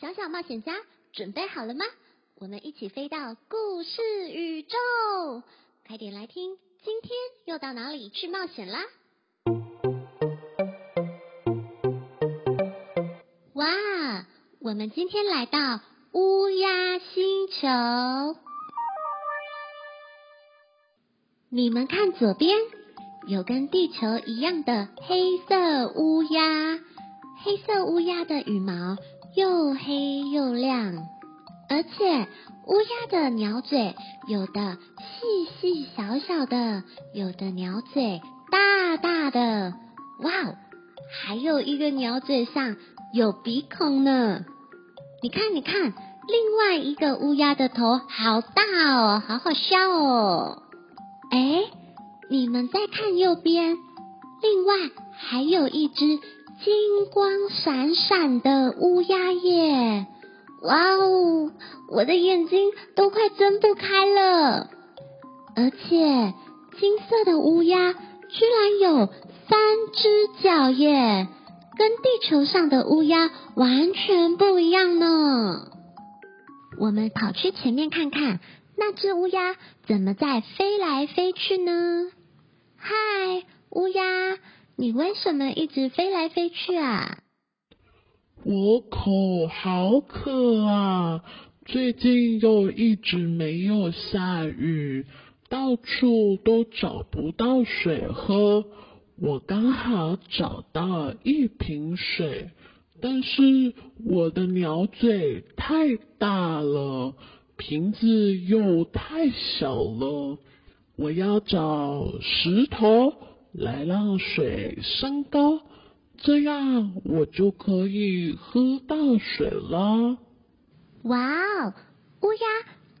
小小冒险家准备好了吗？我们一起飞到故事宇宙，快点来听，今天又到哪里去冒险啦？哇，我们今天来到乌鸦星球，你们看左边有跟地球一样的黑色乌鸦，黑色乌鸦的羽毛。又黑又亮，而且乌鸦的鸟嘴有的细细小小的，有的鸟嘴大大的，哇哦！还有一个鸟嘴上有鼻孔呢。你看，你看，另外一个乌鸦的头好大哦，好好笑哦。哎，你们再看右边，另外还有一只。金光闪闪的乌鸦耶！哇哦，我的眼睛都快睁不开了。而且金色的乌鸦居然有三只脚耶，跟地球上的乌鸦完全不一样呢。我们跑去前面看看，那只乌鸦怎么在飞来飞去呢？嗨，乌鸦。你为什么一直飞来飞去啊？我口好渴啊！最近又一直没有下雨，到处都找不到水喝。我刚好找到一瓶水，但是我的鸟嘴太大了，瓶子又太小了。我要找石头。来让水升高，这样我就可以喝到水了。哇哦，乌鸦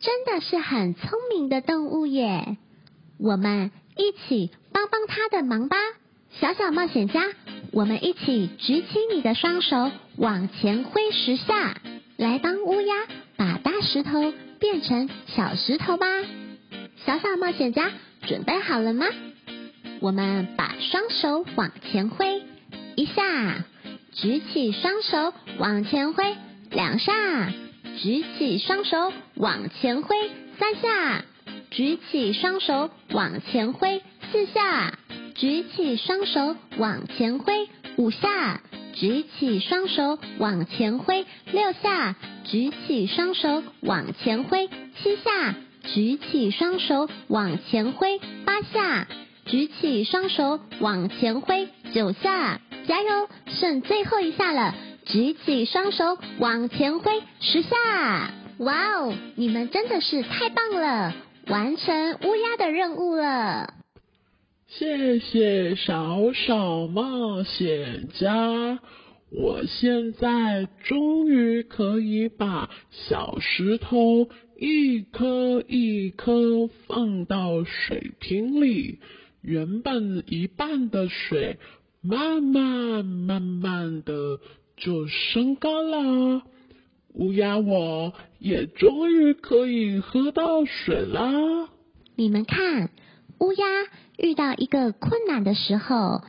真的是很聪明的动物耶！我们一起帮帮它的忙吧，小小冒险家，我们一起举起你的双手，往前挥十下，来帮乌鸦把大石头变成小石头吧。小小冒险家，准备好了吗？我们把双手往前挥一下，举起双手往前挥两下，举起双手往前挥三下，举起双手往前挥四下，举起双手往前挥五下，举起双手往前挥六下，举起双手往前挥七下，举起双手往前挥八下。举起双手往前挥九下，加油！剩最后一下了，举起双手往前挥十下。哇哦，你们真的是太棒了，完成乌鸦的任务了。谢谢小小冒险家，我现在终于可以把小石头一颗一颗放到水瓶里。原本一半的水，慢慢慢慢的就升高了。乌鸦，我也终于可以喝到水啦。你们看，乌鸦遇到一个困难的时候，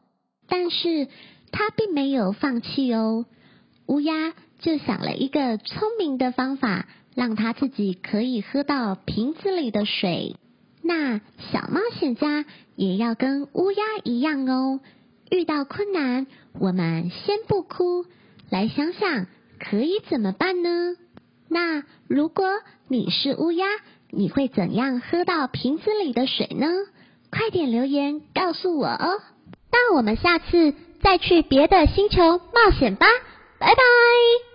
但是它并没有放弃哦。乌鸦就想了一个聪明的方法，让它自己可以喝到瓶子里的水。那小冒险家也要跟乌鸦一样哦，遇到困难，我们先不哭，来想想可以怎么办呢？那如果你是乌鸦，你会怎样喝到瓶子里的水呢？快点留言告诉我哦！那我们下次再去别的星球冒险吧，拜拜。